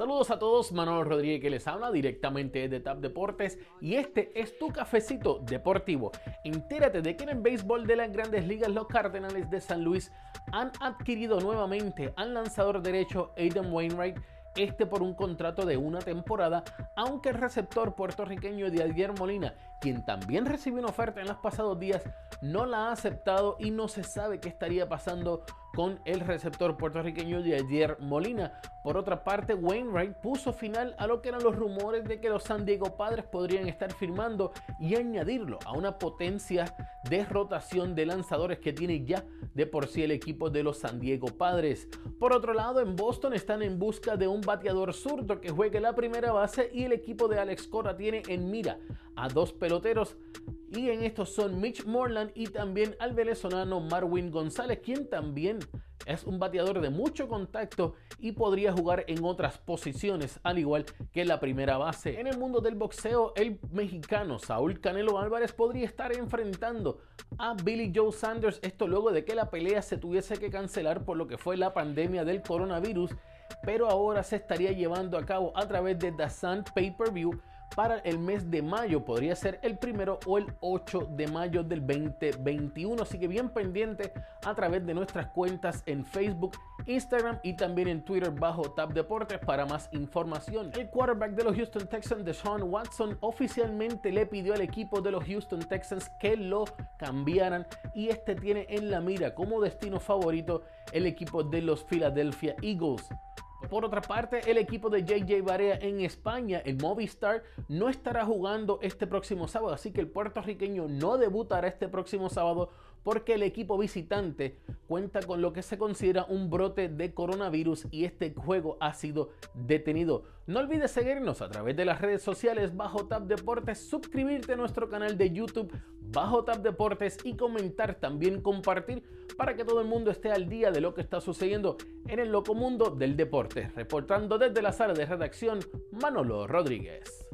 Saludos a todos, Manolo Rodríguez que les habla directamente de TAP Deportes y este es tu cafecito deportivo. Entérate de que en el béisbol de las grandes ligas los Cardenales de San Luis han adquirido nuevamente al lanzador derecho Aiden Wainwright este por un contrato de una temporada, aunque el receptor puertorriqueño de Adier Molina, quien también recibió una oferta en los pasados días, no la ha aceptado y no se sabe qué estaría pasando con el receptor puertorriqueño ayer Molina. Por otra parte, Wainwright puso final a lo que eran los rumores de que los San Diego Padres podrían estar firmando y añadirlo a una potencia de rotación de lanzadores que tiene ya de por sí el equipo de los San Diego Padres. Por otro lado, en Boston están en busca de un bateador zurdo que juegue la primera base y el equipo de Alex Cora tiene en mira a dos peloteros y en estos son Mitch Morland y también al venezolano Marwin González, quien también es un bateador de mucho contacto y podría jugar en otras posiciones, al igual que la primera base. En el mundo del boxeo, el mexicano Saúl Canelo Álvarez podría estar enfrentando a Billy Joe Sanders, esto luego de que la pelea se tuviese que cancelar por lo que fue la pandemia del coronavirus, pero ahora se estaría llevando a cabo a través de The Sun Pay-Per-View para el mes de mayo. Podría ser el primero o el 8 de mayo del 2021. Así que bien pendiente a través de nuestras cuentas en Facebook, Instagram y también en Twitter bajo Tab Deportes para más información. El quarterback de los Houston Texans, Deshaun Watson, oficialmente le pidió al equipo de los Houston Texans que lo cambiaran y este tiene en la mira como destino favorito el equipo de los Philadelphia Eagles. Por otra parte, el equipo de JJ Barea en España, el Movistar, no estará jugando este próximo sábado, así que el puertorriqueño no debutará este próximo sábado porque el equipo visitante cuenta con lo que se considera un brote de coronavirus y este juego ha sido detenido. No olvides seguirnos a través de las redes sociales bajo Tap Deportes, suscribirte a nuestro canal de YouTube bajo Tap Deportes y comentar, también compartir para que todo el mundo esté al día de lo que está sucediendo en el loco mundo del deporte. Reportando desde la sala de redacción, Manolo Rodríguez.